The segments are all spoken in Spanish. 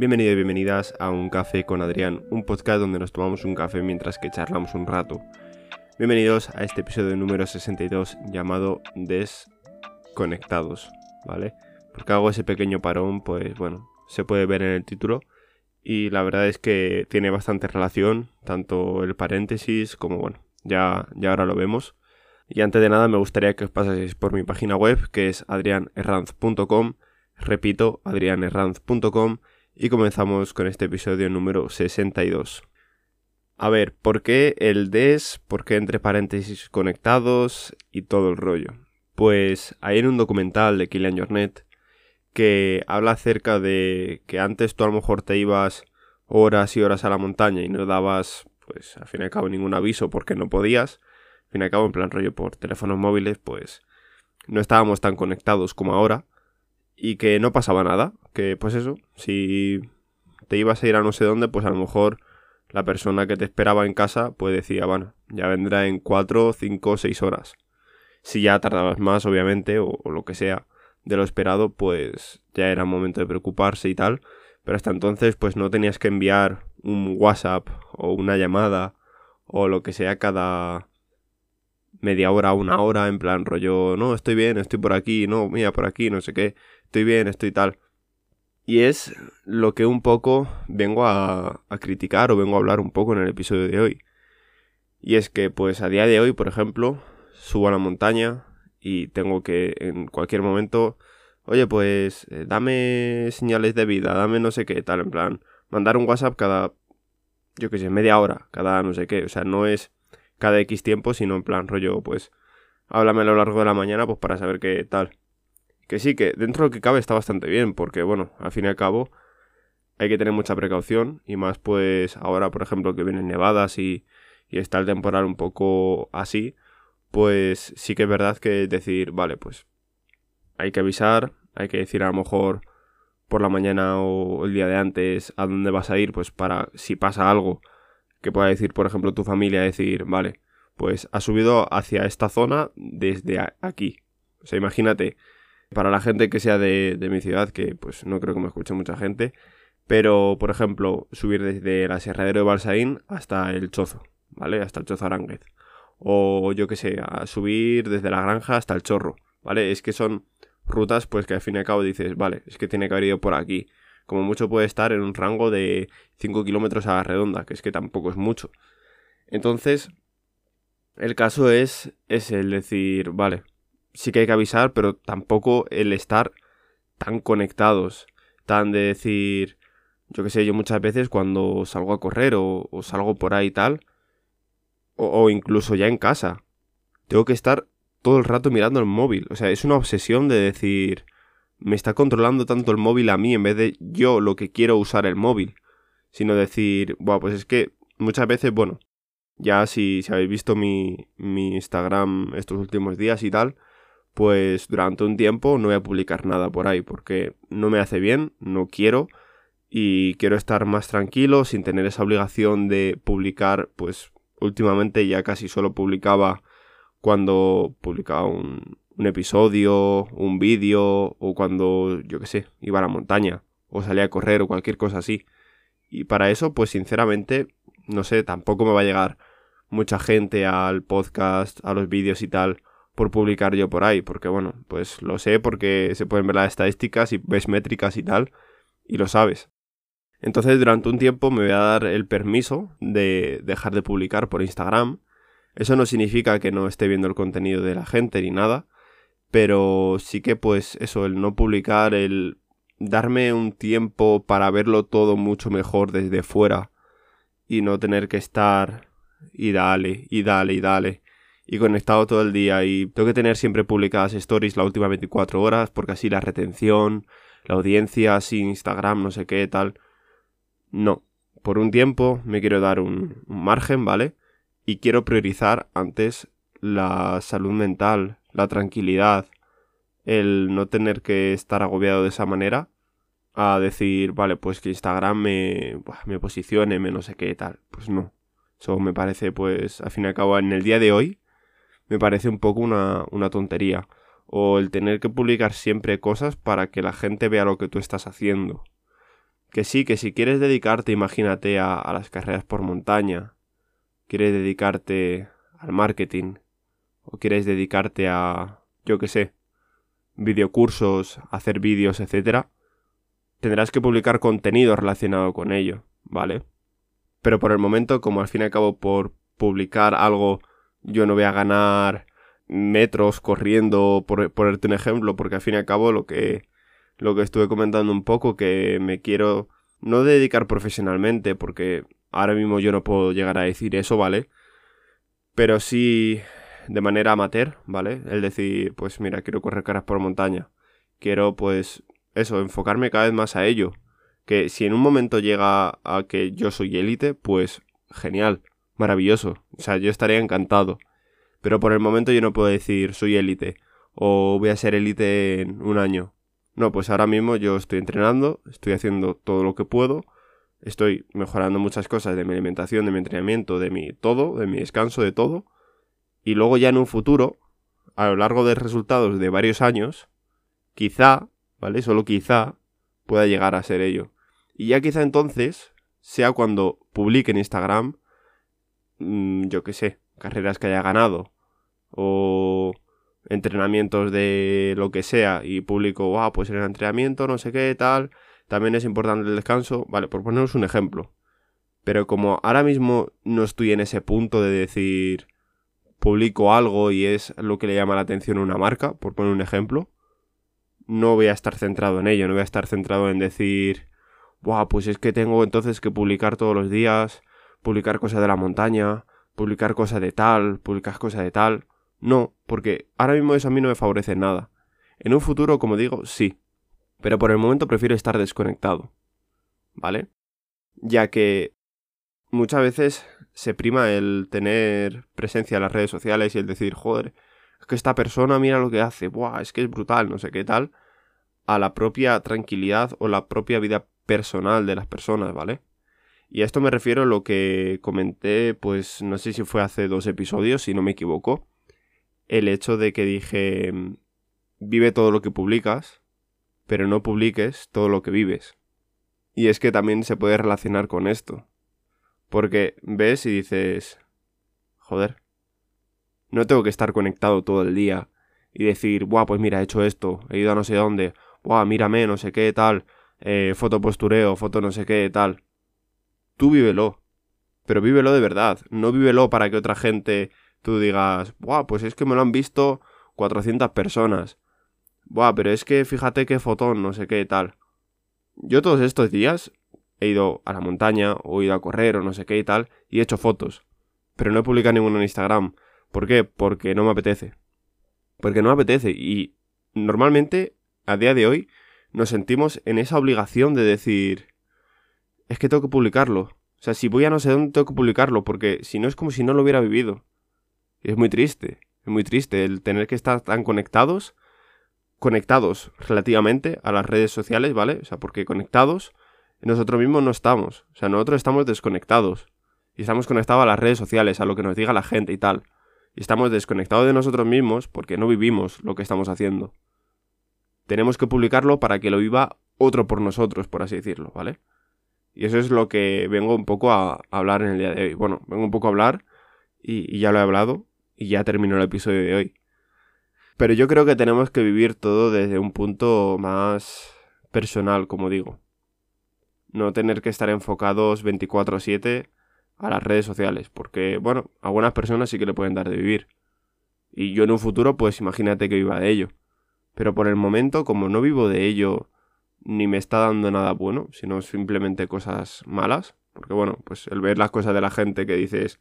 Bienvenidos y bienvenidas a Un Café con Adrián, un podcast donde nos tomamos un café mientras que charlamos un rato. Bienvenidos a este episodio número 62 llamado Desconectados, ¿vale? Porque hago ese pequeño parón, pues bueno, se puede ver en el título y la verdad es que tiene bastante relación, tanto el paréntesis como bueno, ya, ya ahora lo vemos. Y antes de nada me gustaría que os pasaseis por mi página web que es adrianerranz.com, repito, adrianerranz.com y comenzamos con este episodio número 62. A ver, ¿por qué el des? ¿Por qué entre paréntesis conectados? Y todo el rollo. Pues hay en un documental de Kilian Jornet que habla acerca de que antes tú a lo mejor te ibas horas y horas a la montaña y no dabas, pues al fin y al cabo, ningún aviso porque no podías. Al fin y al cabo, en plan rollo por teléfonos móviles, pues no estábamos tan conectados como ahora y que no pasaba nada. Que pues eso, si te ibas a ir a no sé dónde, pues a lo mejor la persona que te esperaba en casa pues decía, bueno, ya vendrá en 4, 5, 6 horas. Si ya tardabas más, obviamente, o, o lo que sea, de lo esperado, pues ya era momento de preocuparse y tal. Pero hasta entonces, pues no tenías que enviar un WhatsApp o una llamada o lo que sea cada media hora, una hora, en plan rollo, no, estoy bien, estoy por aquí, no, mira, por aquí, no sé qué, estoy bien, estoy tal. Y es lo que un poco vengo a, a criticar o vengo a hablar un poco en el episodio de hoy. Y es que, pues a día de hoy, por ejemplo, subo a la montaña, y tengo que en cualquier momento, oye, pues eh, dame señales de vida, dame no sé qué, tal, en plan, mandar un WhatsApp cada, yo qué sé, media hora, cada no sé qué, o sea, no es cada X tiempo, sino en plan rollo, pues, háblame a lo largo de la mañana, pues para saber qué tal. Que sí, que dentro de lo que cabe está bastante bien, porque bueno, al fin y al cabo hay que tener mucha precaución, y más pues ahora, por ejemplo, que vienen nevadas y, y está el temporal un poco así, pues sí que es verdad que decir, vale, pues hay que avisar, hay que decir a lo mejor por la mañana o el día de antes a dónde vas a ir, pues para si pasa algo, que pueda decir, por ejemplo, tu familia, decir, vale, pues ha subido hacia esta zona desde aquí. O sea, imagínate, para la gente que sea de, de mi ciudad, que pues no creo que me escuche mucha gente, pero por ejemplo, subir desde el aserradero de Balsaín hasta el Chozo, ¿vale? Hasta el Chozo Aránguez o yo qué sé, a subir desde la granja hasta el chorro, ¿vale? Es que son rutas pues que al fin y al cabo dices, vale, es que tiene que haber ido por aquí. Como mucho puede estar en un rango de 5 kilómetros a la redonda, que es que tampoco es mucho. Entonces, el caso es, es el decir, vale, sí que hay que avisar, pero tampoco el estar tan conectados, tan de decir, yo qué sé, yo muchas veces cuando salgo a correr o, o salgo por ahí y tal, o, incluso ya en casa. Tengo que estar todo el rato mirando el móvil. O sea, es una obsesión de decir, me está controlando tanto el móvil a mí en vez de yo lo que quiero usar el móvil. Sino decir, bueno, pues es que muchas veces, bueno, ya si, si habéis visto mi, mi Instagram estos últimos días y tal, pues durante un tiempo no voy a publicar nada por ahí porque no me hace bien, no quiero y quiero estar más tranquilo sin tener esa obligación de publicar pues últimamente ya casi solo publicaba cuando publicaba un, episodio, un vídeo o cuando, yo qué sé, iba a la montaña o salía a correr o cualquier cosa así. Y para eso, pues sinceramente, no sé, tampoco me va a llegar mucha gente al podcast, a los vídeos y tal por publicar yo por ahí, porque bueno, pues lo sé porque se pueden ver las estadísticas y ves métricas y tal, y lo sabes. Entonces durante un tiempo me voy a dar el permiso de dejar de publicar por Instagram. Eso no significa que no esté viendo el contenido de la gente ni nada, pero sí que pues eso, el no publicar, el darme un tiempo para verlo todo mucho mejor desde fuera y no tener que estar y dale, y dale, y dale, y conectado todo el día y tengo que tener siempre publicadas stories la última 24 horas porque así la retención, la audiencia, así Instagram, no sé qué, tal no, por un tiempo me quiero dar un, margen, ¿vale? Y quiero priorizar antes la salud mental, la tranquilidad, el no tener que estar agobiado de esa manera a decir, vale, pues que Instagram me, me posicione, me no sé qué tal. Pues no. Eso me parece, pues, al fin y al cabo, en el día de hoy, me parece un poco una, una tontería. O el tener que publicar siempre cosas para que la gente vea lo que tú estás haciendo Que sí, que si quieres dedicarte, imagínate, a, a las carreras por montaña, quieres dedicarte al marketing, o quieres dedicarte a, yo qué sé, videocursos, hacer vídeos, etcétera, tendrás que publicar contenido relacionado con ello, ¿vale? Pero por el momento, como al fin y al cabo por publicar algo yo no voy a ganar metros corriendo, por ponerte un ejemplo, porque al fin y al cabo lo que, lo que estuve comentando un poco, que me quiero no dedicar profesionalmente, porque ahora mismo yo no puedo llegar a decir eso, ¿vale? Pero sí de manera amateur, ¿vale? El decir, pues mira, quiero correr caras por montaña. Quiero, pues, eso, enfocarme cada vez más a ello. Que si en un momento llega a que yo soy élite, pues genial, maravilloso. O sea, yo estaría encantado. Pero por el momento yo no puedo decir soy élite o voy a ser élite en un año. No, pues ahora mismo yo estoy entrenando, estoy haciendo todo lo que puedo, estoy mejorando muchas cosas de mi alimentación, de mi entrenamiento, de mi todo, de mi descanso, de todo. Y luego ya en un futuro, a lo largo de resultados de varios años, quizá, ¿vale? Solo quizá pueda llegar a ser ello. Y ya quizá entonces sea cuando publique en Instagram, mmm, yo qué sé, carreras que haya ganado o entrenamientos de lo que sea y publico, ah, pues el entrenamiento, no sé qué, tal, también es importante el descanso, vale, por poneros un ejemplo. Pero como ahora mismo no estoy en ese punto de decir, publico algo y es lo que le llama la atención a una marca, por poner un ejemplo, no voy a estar centrado en ello, no voy a estar centrado en decir, Buah, pues es que tengo entonces que publicar todos los días, publicar cosas de la montaña, publicar cosas de tal, publicar cosas de tal. No, porque ahora mismo eso a mí no me favorece nada. En un futuro, como digo, sí. Pero por el momento prefiero estar desconectado. ¿Vale? Ya que muchas veces se prima el tener presencia en las redes sociales y el decir, joder, es que esta persona mira lo que hace, buah, es que es brutal, no sé qué tal, a la propia tranquilidad o la propia vida personal de las personas, ¿vale? Y a esto me refiero a lo que comenté, pues no sé si fue hace dos episodios, si no me equivoco, el hecho de que dije, vive todo lo que publicas, pero no publiques todo lo que vives. Y es que también se puede relacionar con esto. Porque ves y dices, joder, no tengo que estar conectado todo el día y decir, buah, pues mira, he hecho esto, he ido a no sé dónde, buah, mírame, no sé qué, tal, eh, foto postureo, foto no sé qué, tal. Tú vívelo. Pero vívelo de verdad. No vívelo para que otra gente tú digas, buah, pues es que me lo han visto 400 personas. Buah, pero es que fíjate qué fotón, no sé qué, tal. Yo todos estos días he ido a la montaña o he ido a correr o no sé qué y tal y he hecho fotos. Pero no he publicado ninguno en Instagram. ¿Por qué? Porque no me apetece. Porque no me apetece y normalmente a día de hoy nos sentimos en esa obligación de decir es que tengo que publicarlo. O sea, si voy a no sé dónde tengo que publicarlo porque si no es como si no lo hubiera vivido. Y es muy triste, es muy triste el tener que estar tan conectados, conectados relativamente a las redes sociales, ¿vale? O sea, porque conectados nosotros mismos no estamos. O sea, nosotros estamos desconectados. Y estamos conectados a las redes sociales, a lo que nos diga la gente y tal. Y estamos desconectados de nosotros mismos porque no vivimos lo que estamos haciendo. Tenemos que publicarlo para que lo viva otro por nosotros, por así decirlo, ¿vale? Y eso es lo que vengo un poco a hablar en el día de hoy. Bueno, vengo un poco a hablar y, y ya lo he hablado y ya terminó el episodio de hoy. Pero yo creo que tenemos que vivir todo desde un punto más personal, como digo no tener que estar enfocados 24/7 a las redes sociales, porque bueno, algunas personas sí que le pueden dar de vivir. Y yo en un futuro, pues imagínate que viva de ello. Pero por el momento, como no vivo de ello, ni me está dando nada bueno, sino simplemente cosas malas, porque bueno, pues el ver las cosas de la gente que dices,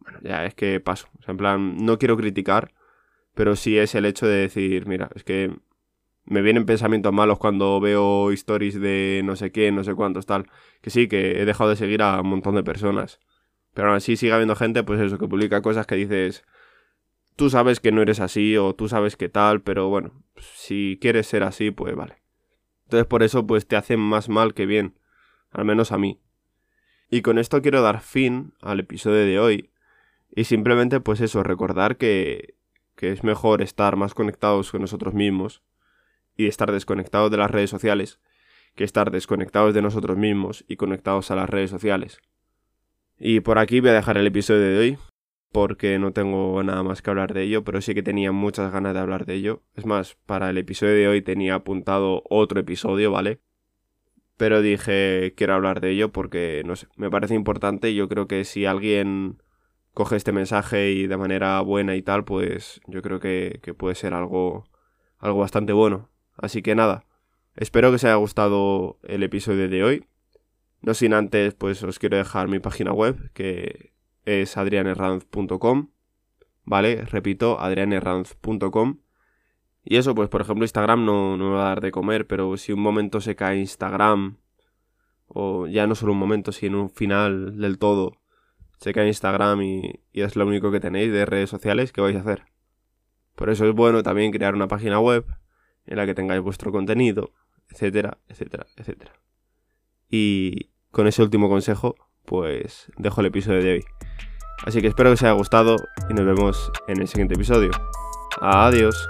bueno, ya es que paso. O sea, en plan, no quiero criticar, pero sí es el hecho de decir, mira, es que me vienen pensamientos malos cuando veo stories de no sé qué, no sé cuántos, tal. Que sí, que he dejado de seguir a un montón de personas. Pero aún así sigue habiendo gente, pues eso, que publica cosas que dices, tú sabes que no eres así o tú sabes que tal, pero bueno, si quieres ser así, pues vale. Entonces por eso pues te hacen más mal que bien, al menos a mí. Y con esto quiero dar fin al episodio de hoy y simplemente pues eso, recordar que, que es mejor estar más conectados con nosotros mismos y estar desconectados de las redes sociales, que estar desconectados de nosotros mismos y conectados a las redes sociales. Y por aquí voy a dejar el episodio de hoy, porque no tengo nada más que hablar de ello, pero sí que tenía muchas ganas de hablar de ello. Es más, para el episodio de hoy tenía apuntado otro episodio, ¿vale? Pero dije, quiero hablar de ello porque, no sé, me parece importante y yo creo que si alguien coge este mensaje y de manera buena y tal, pues yo creo que, que puede ser algo, algo bastante bueno. Así que nada, espero que os haya gustado el episodio de hoy. No sin antes, pues os quiero dejar mi página web, que es adrianerranz.com. ¿Vale? Repito, adrianerranz.com. Y eso, pues por ejemplo, Instagram no, no me va a dar de comer, pero si un momento se cae Instagram, o ya no solo un momento, sino un final del todo, se cae Instagram y, y es lo único que tenéis de redes sociales, ¿qué vais a hacer? Por eso es bueno también crear una página web en la que tengáis vuestro contenido, etcétera, etcétera, etcétera. Y con ese último consejo, pues dejo el episodio de hoy. Así que espero que os haya gustado y nos vemos en el siguiente episodio. Adiós.